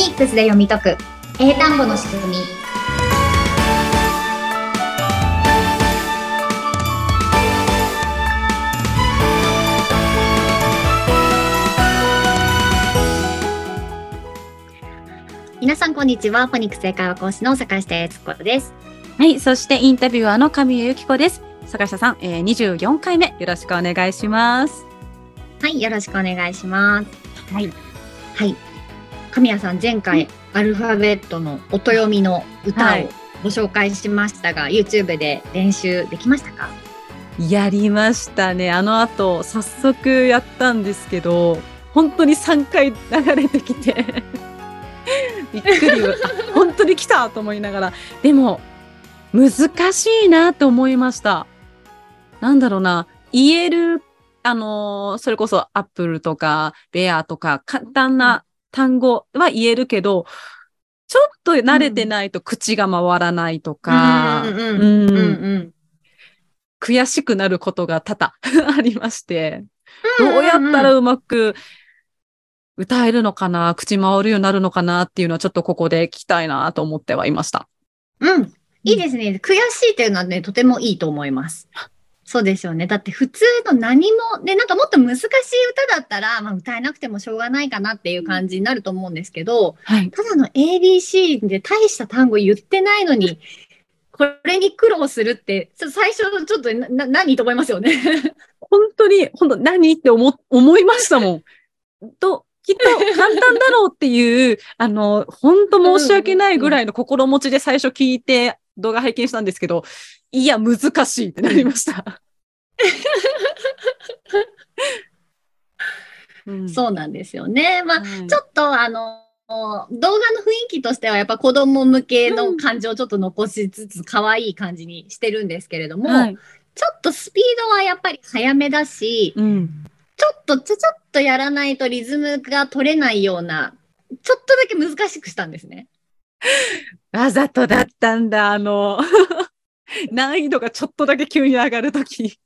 ニックスで読み解く。英単語の仕組み。皆さんこんにちは。フォニックス英会話講師の坂下悦子です。はい、そしてインタビュアーの神谷由紀子です。坂下さん、えー、24回目。よろしくお願いします。はいよろしくお願いします。はい。はい神谷さん前回アルファベットの音読みの歌をはいご紹介しましたが、YouTube で練習できましたか？やりましたね。あの後、早速やったんですけど、本当に3回流れてきて、びっくり。あ本当に来たと思いながら。でも、難しいなと思いました。なんだろうな、言える、あのーそれこそアップルとかベアとか簡単な単語は言えるけど、ちょっと慣れてないと口が回らないとか、悔しくなることが多々 ありまして、どうやったらうまく歌えるのかな、口回るようになるのかなっていうのはちょっとここで聞きたいなと思ってはいました。うん。いいですね。悔しいっていうのはね、とてもいいと思います。そうですよね。だって普通の何も、で、なんかもっと難しい歌だったら、まあ歌えなくてもしょうがないかなっていう感じになると思うんですけど、はい。ただの ABC で大した単語言ってないのに、これに苦労するって、ちょっと最初ちょっとな、な何と思いますよね。本当に、本当何って思、思いましたもん。と、きっと簡単だろうっていう、あの、本当申し訳ないぐらいの心持ちで最初聞いて動画拝見したんですけど、いや、難しいってなりました。うんそうなんですよね。まあ、はいちょっとあの、動画の雰囲気としてはやっぱ子供向けの感じをちょっと残しつつ可愛い感じにしてるんですけれども、はい。ちょっとスピードはやっぱり速めだし、うん。ちょっとちょちょっとやらないとリズムが取れないような、ちょっとだけ難しくしたんですね。わざとだったんだ、あの、難易度がちょっとだけ急に上がるとき。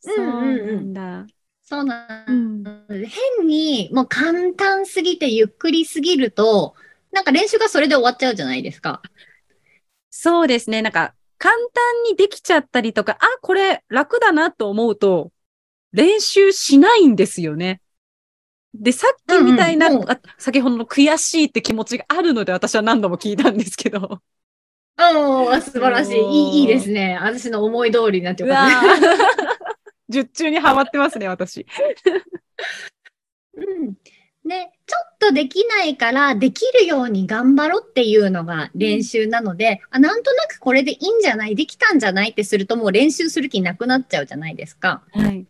そうなんだ。そうなうんんです。変にもう簡単すぎてゆっくりすぎると、なんか練習がそれで終わっちゃうじゃないですか。そうですね。なんか、簡単にできちゃったりとか、あ、これ楽だなと思うと、練習しないんですよね。で、さっきみたいな、うんうん先ほどの悔しいって気持ちがあるので、私は何度も聞いたんですけど。おー、素晴らしい。いいいいですね。私の思い通りになってうよかわったね。中にはまってますね、私。うん。で、ちょっとできないから、できるように頑張ろうっていうのが練習なので、あ、なんとなくこれでいいんじゃない？できたんじゃない？ってするともう練習する気なくなっちゃうじゃないですか。はい。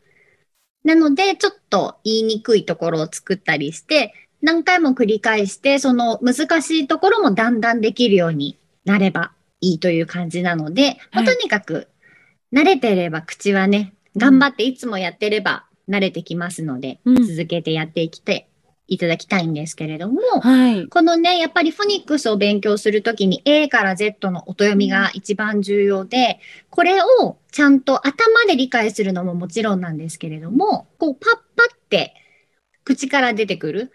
なので、ちょっと言いにくいところを作ったりして、何回も繰り返して、その難しいところもだんだんできるようになればいいという感じなので、まあはいとにかく慣れてれば口はね、頑張っていつもやってれば慣れてきますので、うん。続けてやっていきていただきたいんですけれども、はい。このね、やっぱりフォニックスを勉強するときに A から Z の音読みが一番重要で、これをちゃんと頭で理解するのももちろんなんですけれども、こうパッパって口から出てくる。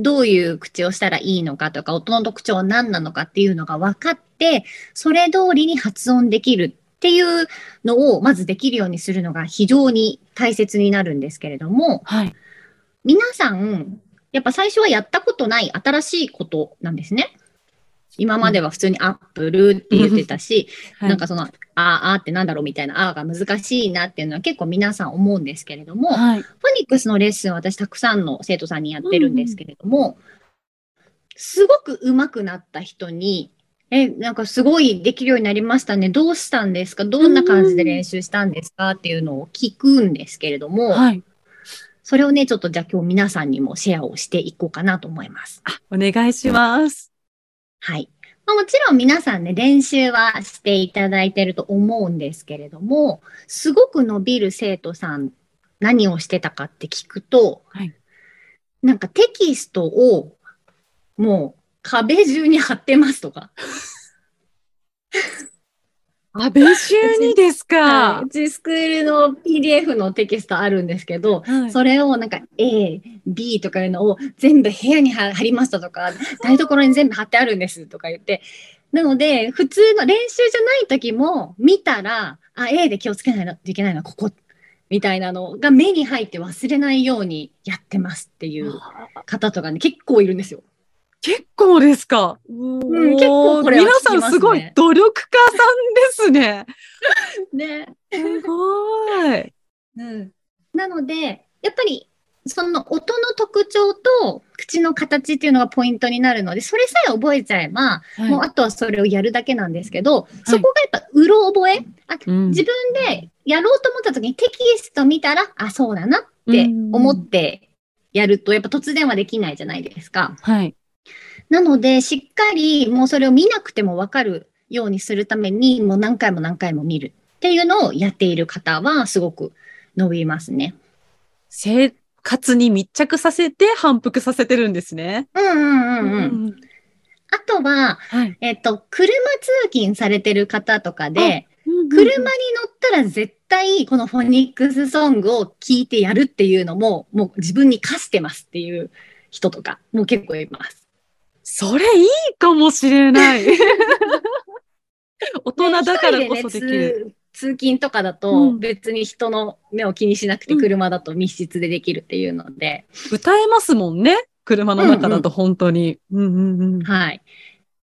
どういう口をしたらいいのかとか、音の特徴は何なのかっていうのが分かって、それ通りに発音できるっていうのをまずできるようにするのが非常に大切になるんですけれども、はい。皆さん、やっぱ最初はやったことない新しいことなんですね。今までは普通にアップルって言ってたし、はいなんかその、あーあーってなんだろうみたいな、あーが難しいなっていうのは結構皆さん思うんですけれども、はい。フォニックスのレッスン私たくさんの生徒さんにやってるんですけれども、すごく上手くなった人に、え、なんかすごいできるようになりましたね。どうしたんですかどんな感じで練習したんですかっていうのを聞くんですけれども、はい。それをね、ちょっとじゃあ今日皆さんにもシェアをしていこうかなと思います。あ、お願いします。はい。まあ、もちろん皆さんね、練習はしていただいてると思うんですけれども、すごく伸びる生徒さん、何をしてたかって聞くと、はいなんかテキストをもう壁中に貼ってますとか。あ、勉習にですか？はい、う。ちスクールの PDF のテキストあるんですけど、はいそれをなんか A、B とかいうのを全部部屋に貼貼りましたとか、台所に全部貼ってあるんですとか言って、なので、普通の練習じゃない時も見たら、あ、A で気をつけないといけないのはここ、みたいなのが目に入って忘れないようにやってますっていう方とかね、結構いるんですよ。結構ですか。ん結構これは皆さんすごい努力家さんですね。ね。すごい。うん、なので、やっぱり、その音の特徴と口の形っていうのがポイントになるので、それさえ覚えちゃえば、もうあとはそれをやるだけなんですけど、そこがやっぱうろ覚え、あうん自分でやろうと思った時にテキスト見たら、あ、そうだなって思ってやると、やっぱ突然はできないじゃないですか。はい。なので、しっかりもうそれを見なくてもわかるようにするために、もう何回も何回も見るっていうのをやっている方は、すごく伸びますね。生活に密着させて反復させてるんですね。うんうんうんうん。ん。あとは、はい。えっと、車通勤されてる方とかで、車車に乗ったら絶対このフォニックスソングを聴いてやるっていうのも、もう自分に課してますっていう人とかも結構います。それいいかもしれない。大人だからこそできる。通通勤とかだうとん別に人の目を気にしなくてうん車だと密室でできるっていうので、歌えますもんね。車の中だと本当に。うんうんうん。はい。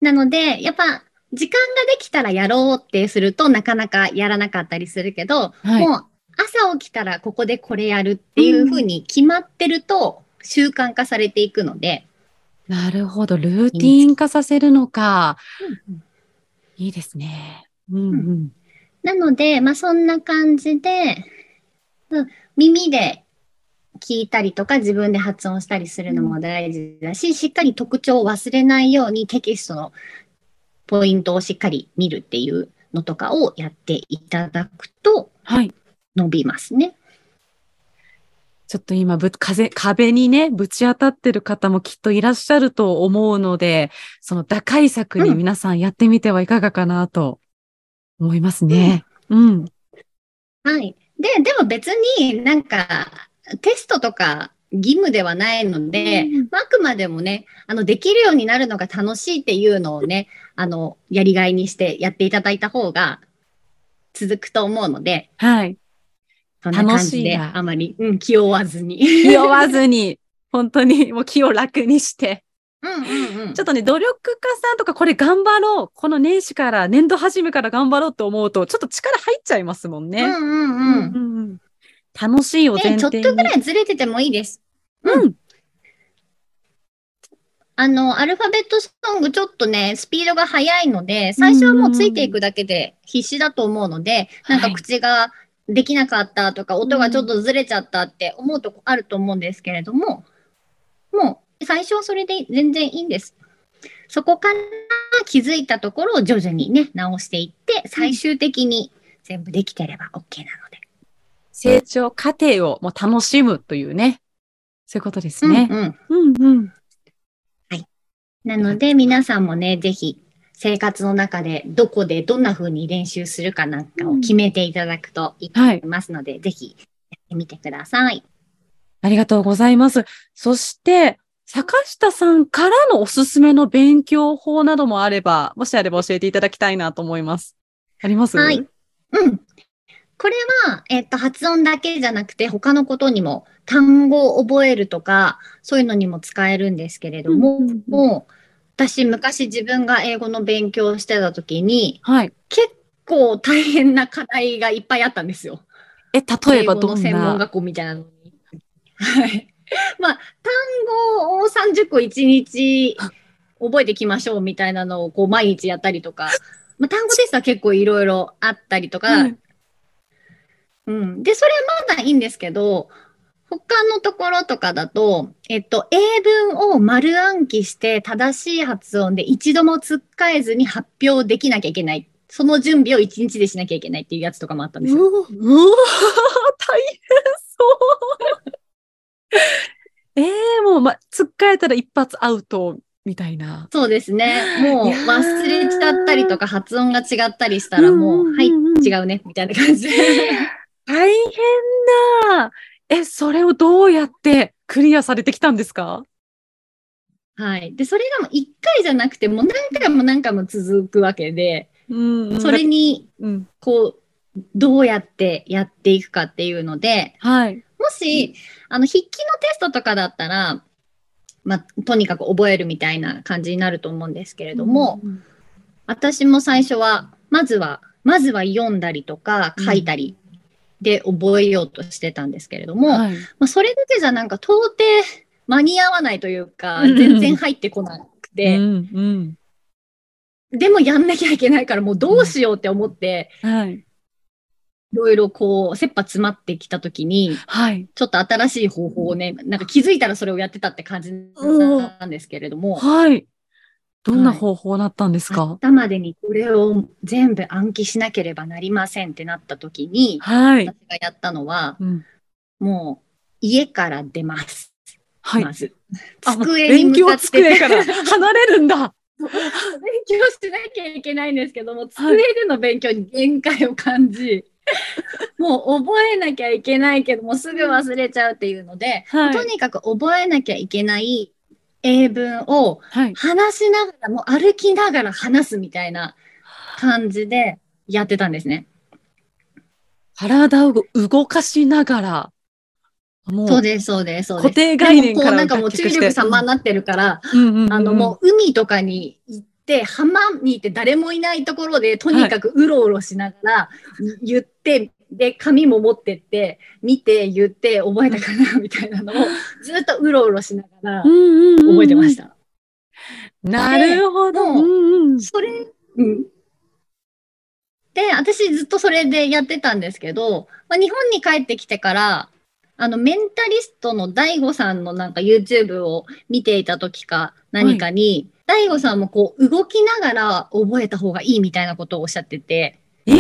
なので、やっぱ時間ができたらやろうってするとなかなかやらなかったりするけど、はい。もう朝起きたらここでこれやるっていうふうに決まってると習慣化されていくので、なるほど。ルーティン化させるのか。いいですね。うんうん。なので、まあそんな感じで、うん耳で聞いたりとか自分で発音したりするのも大事だし、しっかり特徴を忘れないようにテキストのポイントをしっかり見るっていうのとかをやっていただくとはい。伸びますね。ちょっと今ぶ、風、壁にね、ぶち当たってる方もきっといらっしゃると思うので、その打開策に皆さんやってみてはいかがかなと思いますね。うん。はい。で、でも別になんかテストとか義務ではないので、うんあくまでもね、あの、できるようになるのが楽しいっていうのをね、あの、やりがいにしてやっていただいた方が続くと思うので、はい。そんな感楽しじであまり、うん、気負わずに。気負わずに、本当にもう気を楽にして。うんうんうん。ちょっとね、努力家さんとかこれ頑張ろう。この年始から、年度始めから頑張ろうと思うと、ちょっと力入っちゃいますもんね。うんうんうん。うんうん楽しいを前で、ちょっ。とぐらいずれててもいいです。うん。あの、アルファベットソングちょっとね、スピードが速いので、最初はもうついていくだけで必死だと思うので、なんかはい口ができなかったとか、音がちょっとずれちゃったって思うとこあると思うんですけれども、もう最初はそれで全然いいんです。そこから気づいたところを徐々にね、直していって、最終的に全部できてれば OK なので。成長過程をもう楽しむというね。そういうことですね。うんうん。うんうん。なので、皆さんもね、ぜひ、生活の中でどこでどんな風に練習するかなんかを決めていただくといいと思いますので、ぜひやってみてください。ありがとうございます。そして、坂下さんからのおすすめの勉強法などもあれば、もしあれば教えていただきたいなと思います。あります？はい。うん。これは、えっと、発音だけじゃなくて、他のことにも、単語を覚えるとか、そういうのにも使えるんですけれども、うんうんうんもう、私、昔自分が英語の勉強をしてた時に、はい。結構大変な課題がいっぱいあったんですよ。え、例えば英語どんの専門な学校みたいなのに。はい。まあ、単語を30個1日覚えてきましょうみたいなのをこう毎日やったりとか、まあ、単語テストは結構いろいろあったりとか、はいうん。で、それはまだいいんですけど、他のところとかだと、えっと、英文を丸暗記して正しい発音で一度もつっかえずに発表できなきゃいけない。その準備を一日でしなきゃいけないっていうやつとかもあったんですよ。うわ、大変そう。ええもう、ま、つっかえたら一発アウトみたいな。そうですね。もう忘れちゃったりとか発音が違ったりしたらもう、うんうんうんはい、うん違うね、みたいな感じで。大変だ。え、それをどうやってクリアされてきたんですか？はい。で、それがもう一回じゃなくて、もう何回も何回も続くわけで、うんそれに、うん。こう、どうやってやっていくかっていうので、はい。もし、あの、筆記のテストとかだったら、まあ、とにかく覚えるみたいな感じになると思うんですけれども、うん、私も最初は、まずは、まずは読んだりとか書いたりで覚えようとしてたんですけれども、はい。まあ、それだけじゃなんか到底間に合わないというか、うん全然入ってこなくて、うん、でもやんなきゃいけないからもうどうしようって思って、うん。はい。いろいろこう、切羽詰まってきたときに、はい。ちょっと新しい方法をね、なんか気づいたらそれをやってたって感じなんですけれども、はい。どんな方法だったんですか、明日までにこれを全部暗記しなければなりませんってなったときに、はい。私がやったのは、うん。もう家から出ます。はい。まず。机に向かって。勉強机から 離れるんだ。勉強しなきゃいけないんですけども、机での勉強に限界を感じ、もう覚えなきゃいけないけども、すぐ忘れちゃうっていうので、はいとにかく覚えなきゃいけない英文をはい。話しながら、もう歩きながら話すみたいな感じでやってたんですね。体を動かしながら、もう、そうです、そうです、そうです。固定概念からなんかもう注力様になってるから、あのもう海とかに行って、浜に行って誰もいないところで、とにかくうろうろしながら言って、で、紙も持ってって、見て、言って、覚えたかなみたいなのを ずっとうろうろしながら覚えてました。なるほど。もううんうんそれ、うん。で、私ずっとそれでやってたんですけど、まあ、日本に帰ってきてから、あの、メンタリストの DAIGO さんのなんか YouTube を見ていた時か何かに、DAIGO さんもこう動きながら覚えた方がいいみたいなことをおっしゃってて。ええ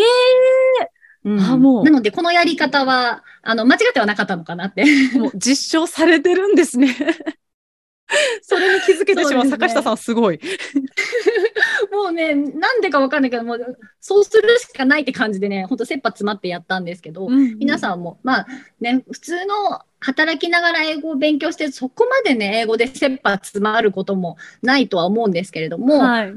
うんあもうなので、このやり方は、あの、間違ってはなかったのかなって。もう実証されてるんですね。それに気づけてしまうね坂下さんすごい。もうね、なんでかわかんないけど、もう、そうするしかないって感じでね、ほんと切羽詰まってやったんですけど、皆ん。さんも、まあね、普通の働きながら英語を勉強して、そこまでね、英語で切羽詰まることもないとは思うんですけれども、はい。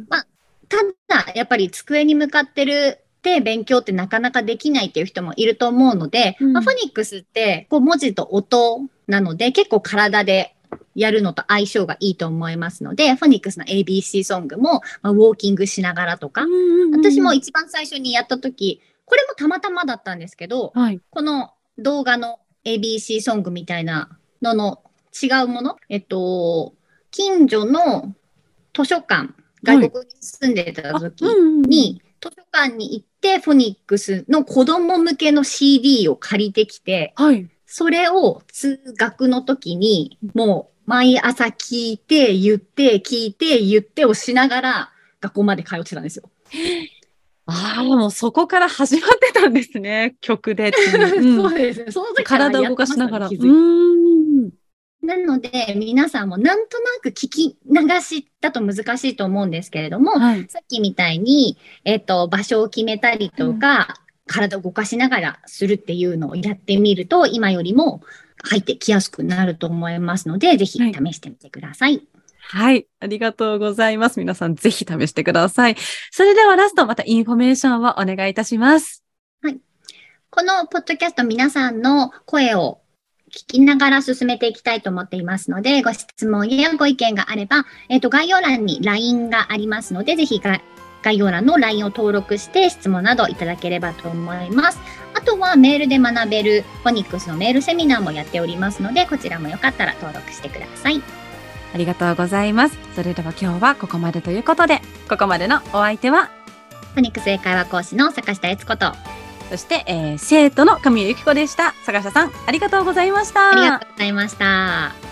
ただ、やっぱり机に向かってるって勉強ってなかなかできないっていう人もいると思うので、うん。まあ、フォニックスってこう文字と音なので、結構体でやるのと相性がいいと思いますので、フォニックスの ABC ソングも、まあ、ウォーキングしながらとか、私も一番最初にやった時、これもたまたまだったんですけど、はい。この動画の ABC ソングみたいなのの違うもの、えっと、近所の図書館、外国に住んでた時に、図書館に行って、フォニックスの子供向けの CD を借りてきて、はい。それを通学の時に、もう毎朝聞いて、言って、聞いて、言ってをしながら、学校まで通ってたんですよ。ああ、もうそこから始まってたんですね。曲でう。うんそうですね。その時体を動かしながら。うん。なので、皆さんもなんとなく聞き流しだと難しいと思うんですけれども、はい。さっきみたいに、えっ、と、場所を決めたりとか、体を動かしながらするっていうのをやってみると、今よりも入ってきやすくなると思いますので、ぜひはい試してみてください。はい。ありがとうございます。皆さんぜひ試してください。それではラスト、またインフォメーションをお願いいたします。このポッドキャスト皆さんの声を聞きながら進めていきたいと思っていますので、ご質問やご意見があれば、えっ、と、概要欄に LINE がありますので、ぜひが概要欄の LINE を登録して質問などいただければと思います。あとはメールで学べるフォニックスのメールセミナーもやっておりますので、こちらもよかったら登録してください。ありがとうございます。それでは今日はここまでということで、ここまでのお相手は、フォニックス英会話講師の坂下悦子と、あそして、えー生徒の神谷由紀子でした。坂下さん、ありがとうございました。ありがとうございました。